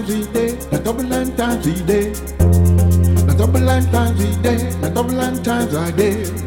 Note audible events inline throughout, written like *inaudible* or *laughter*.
times a day, na double nine times a day, na double nine times a day, na double nine times a day.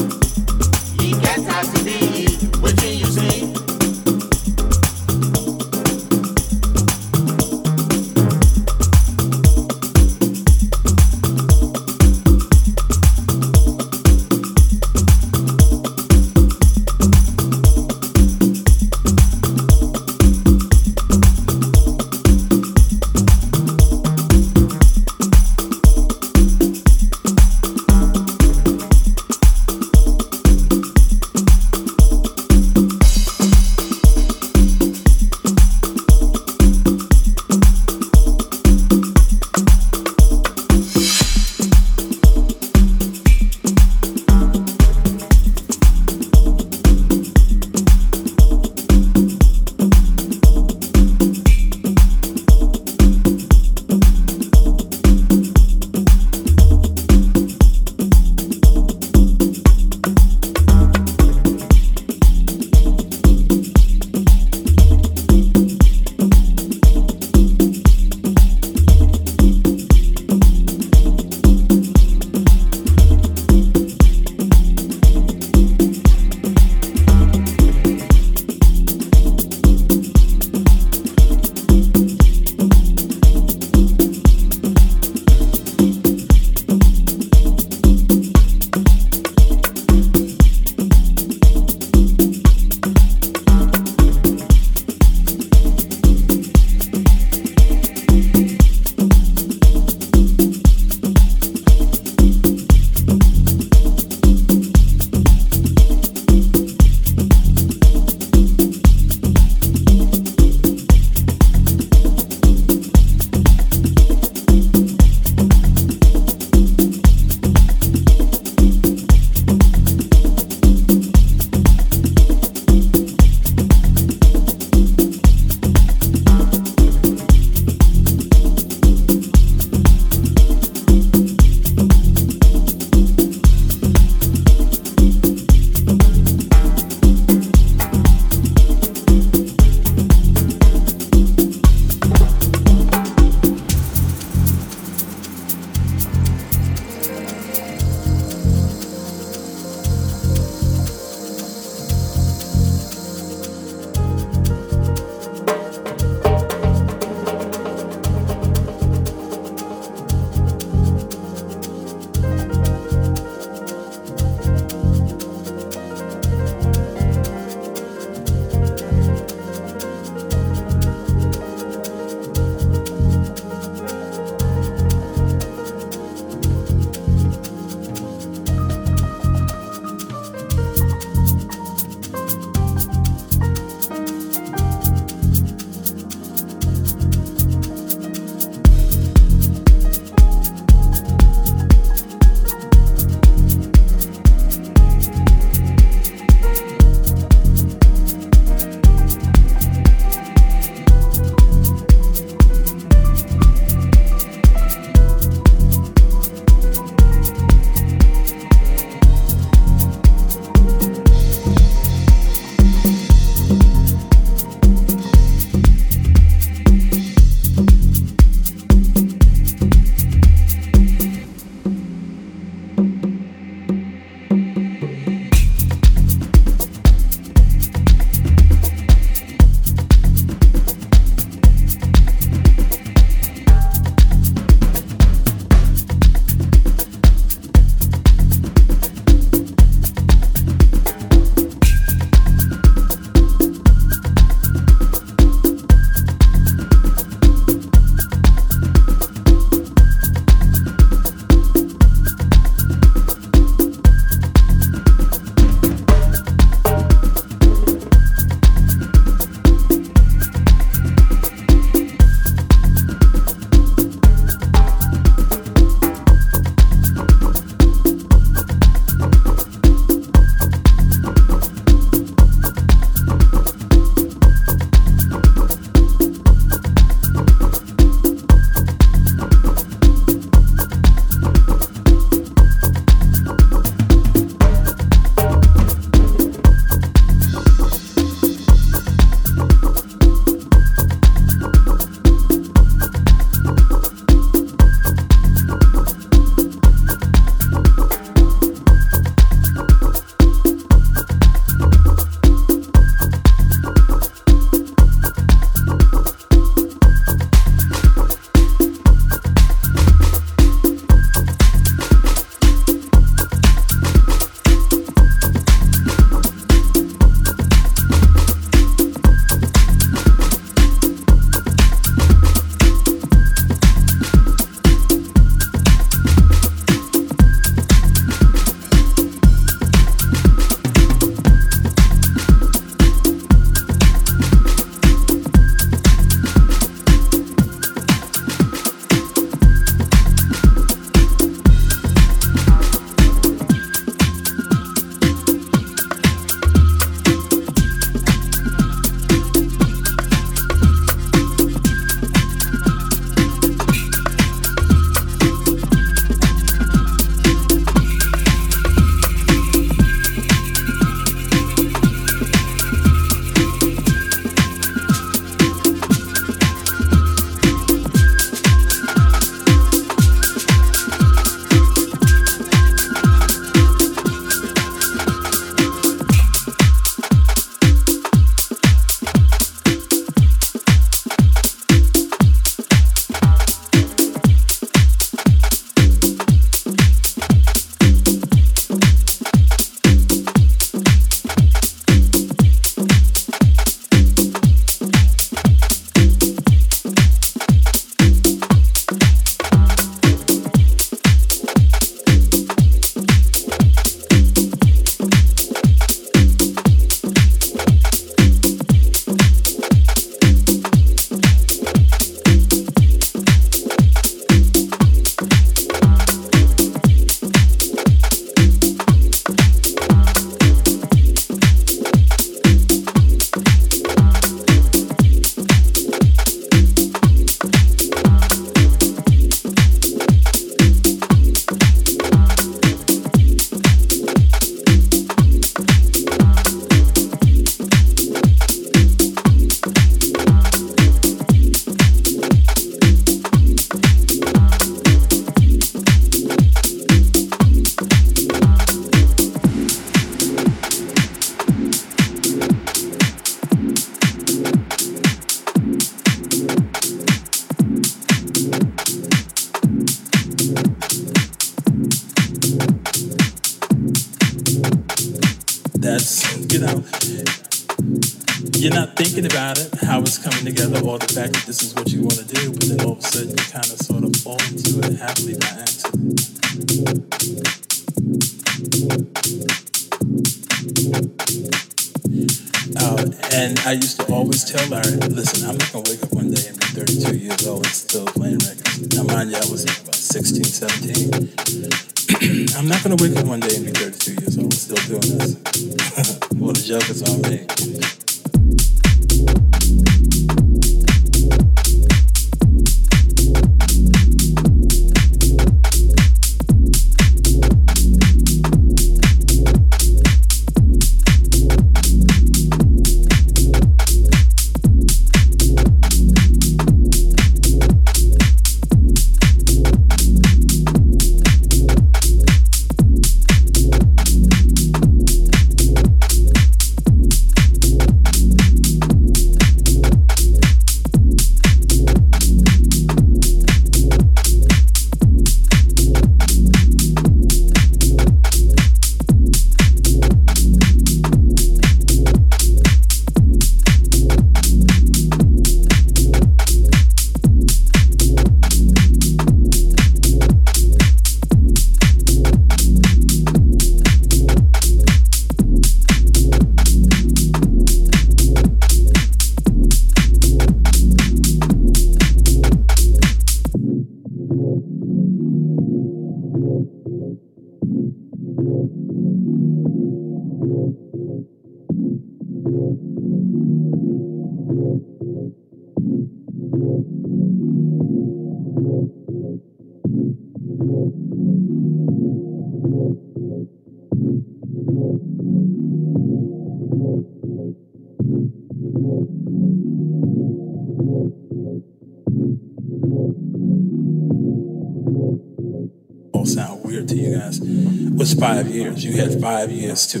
Five years. You had five years to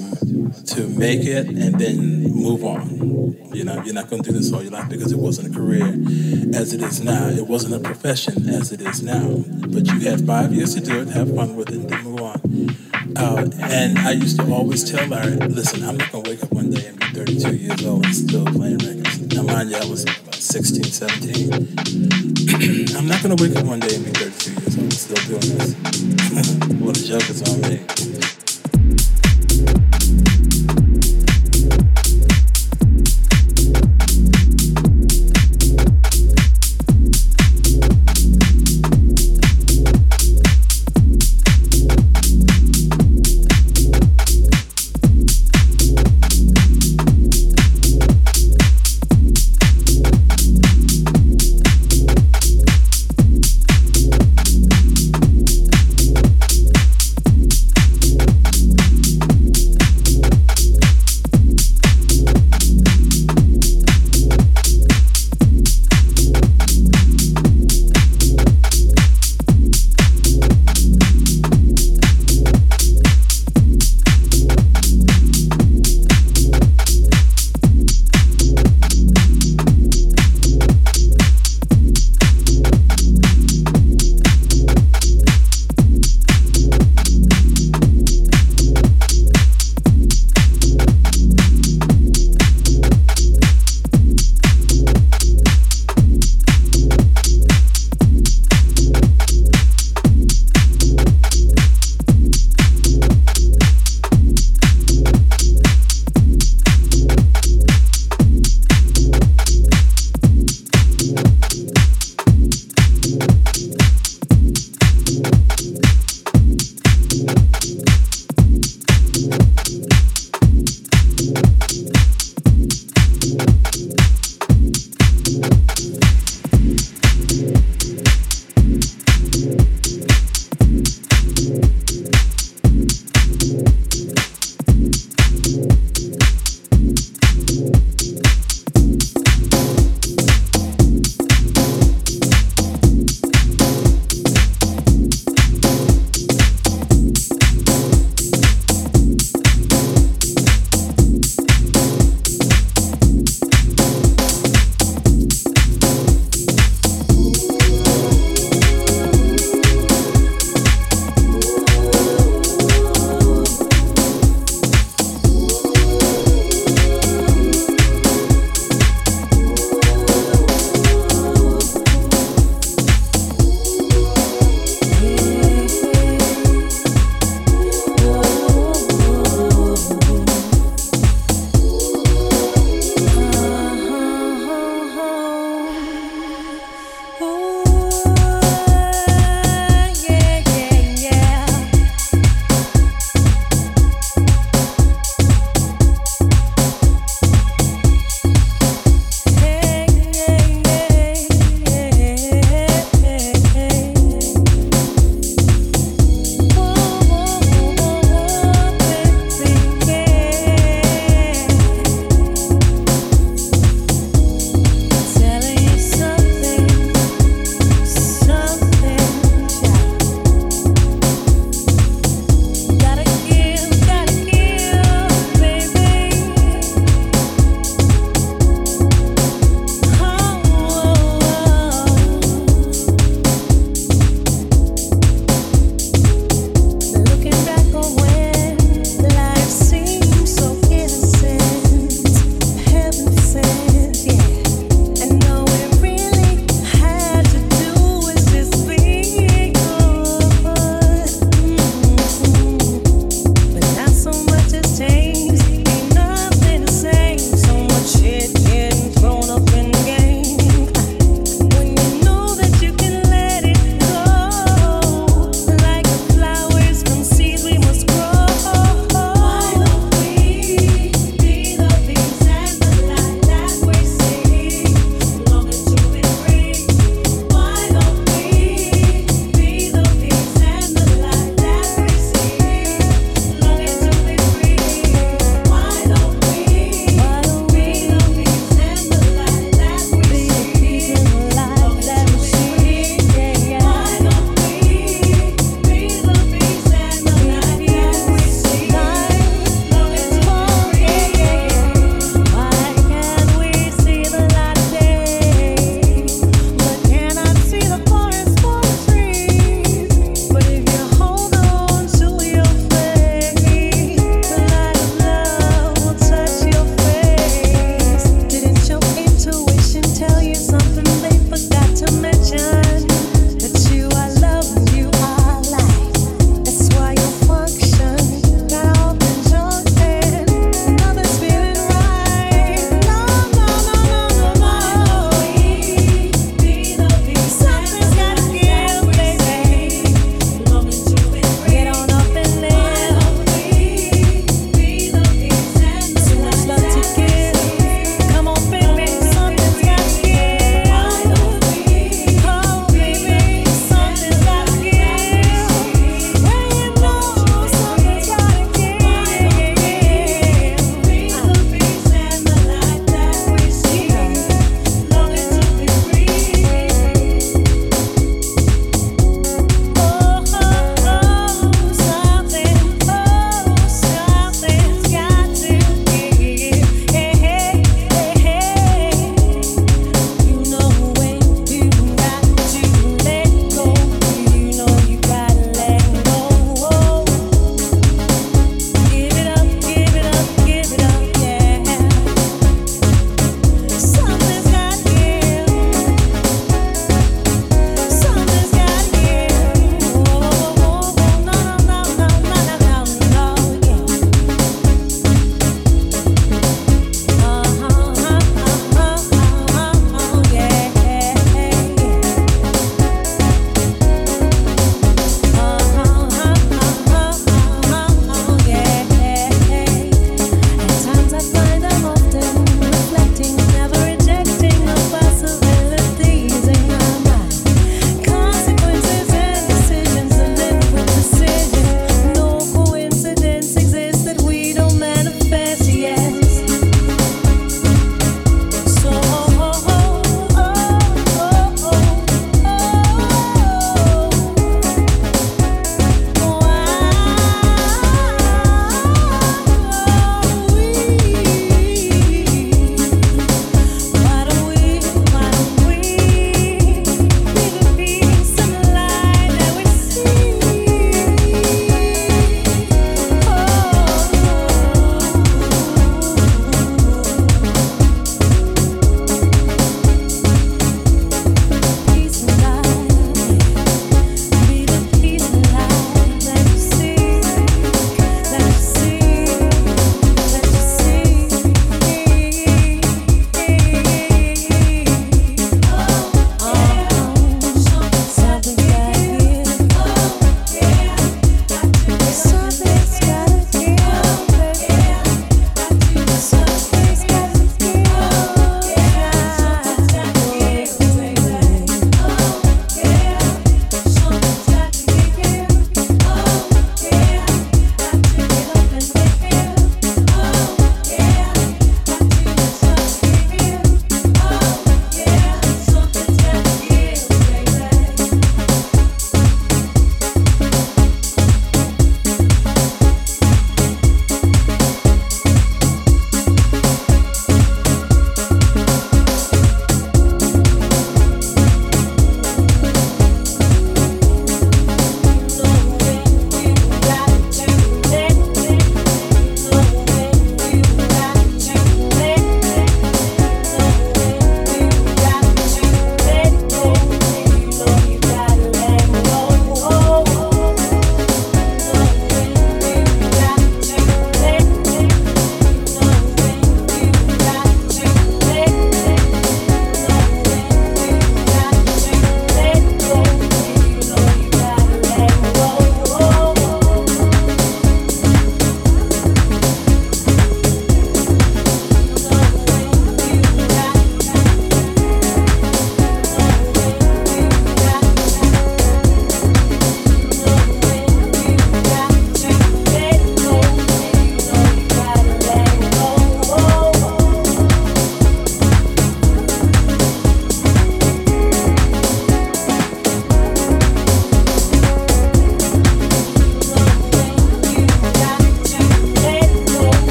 to make it and then move on. You know, you're not going to do this all your life because it wasn't a career as it is now. It wasn't a profession as it is now. But you had five years to do it, have fun with it, and then move on. Uh, and I used to always tell Larry, listen, I'm not going to wake up one day and be 32 years old and still playing records. Now, mind you, I was about 16, 17. *clears throat* I'm not going to wake up one day and be 32 years old and still doing this. Well, the joke is on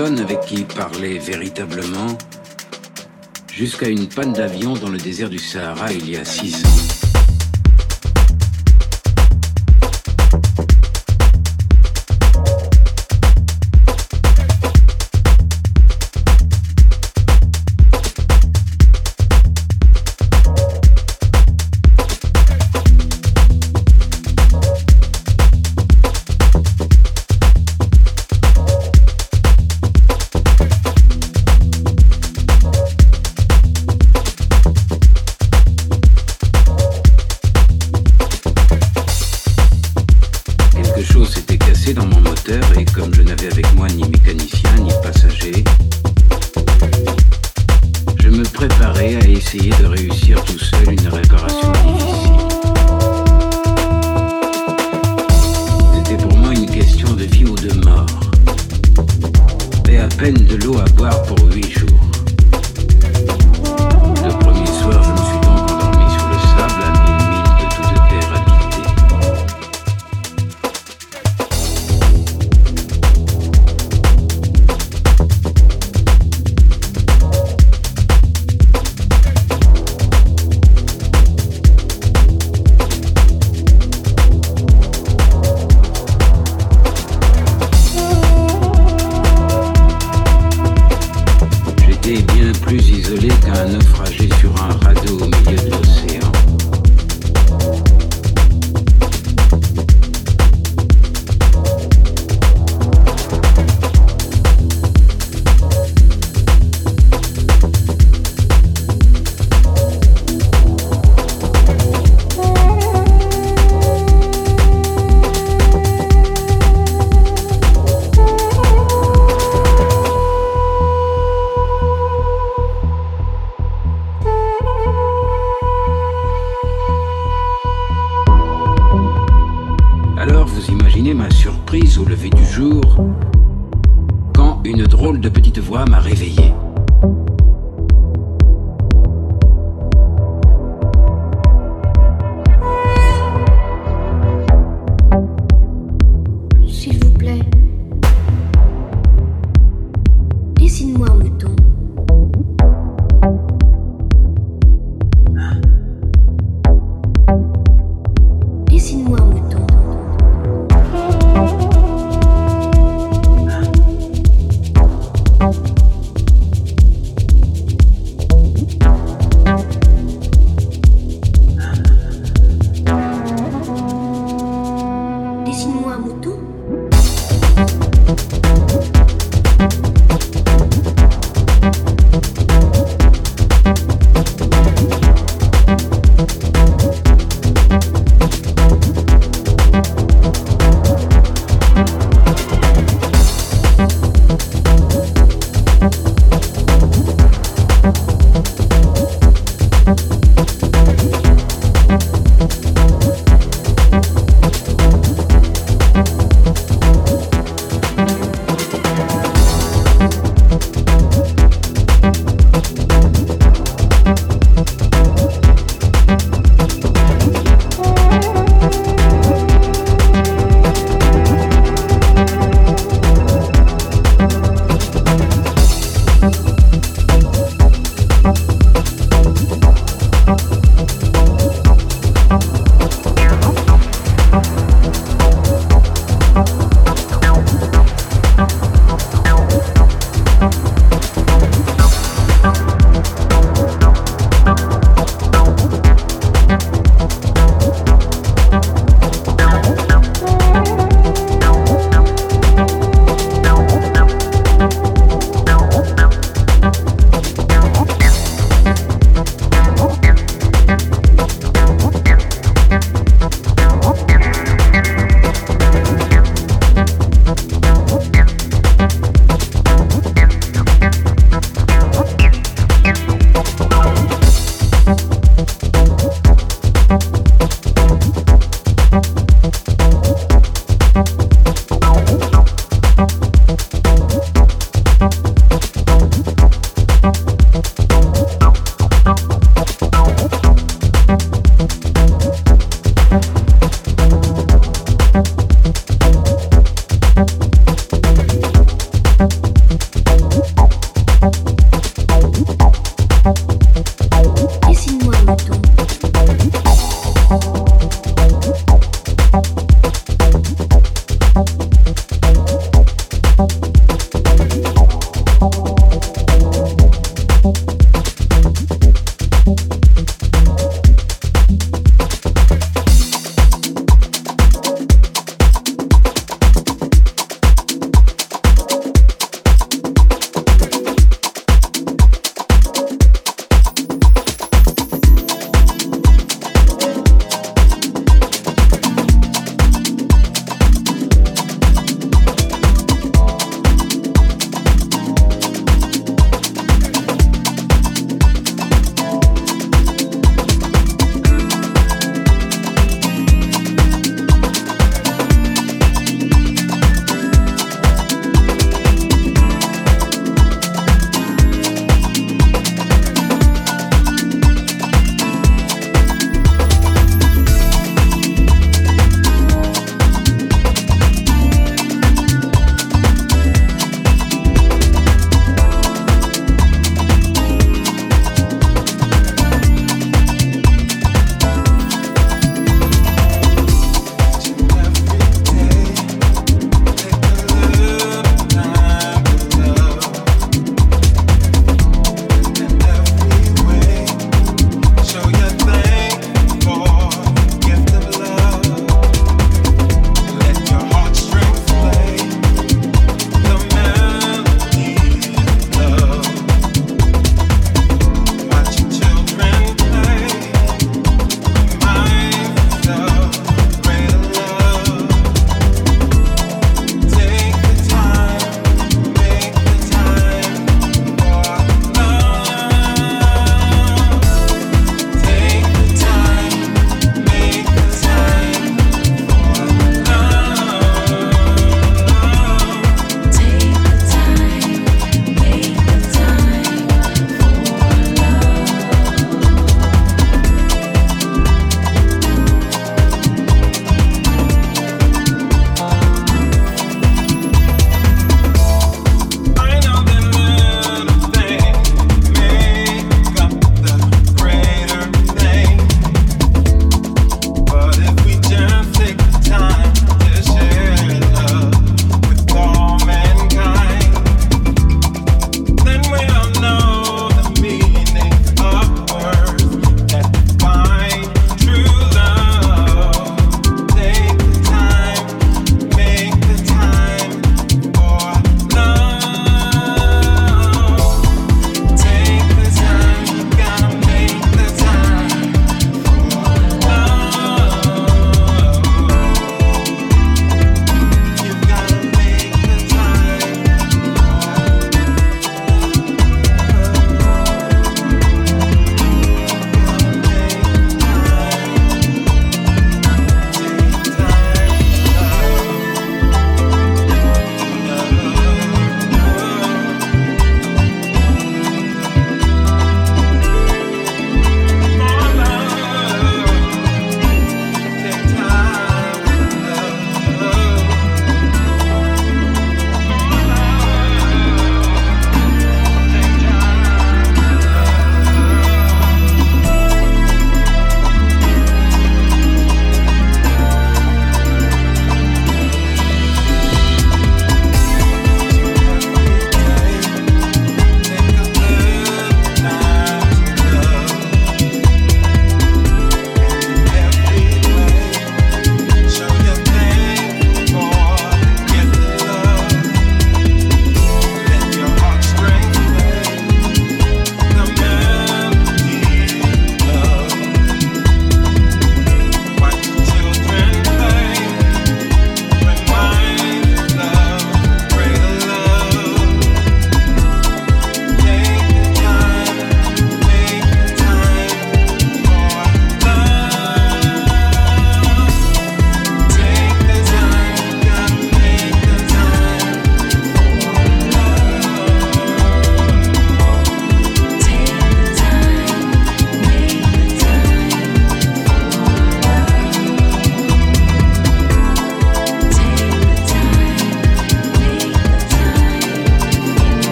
avec qui parler véritablement, jusqu'à une panne d'avion dans le désert du Sahara il y a six ans.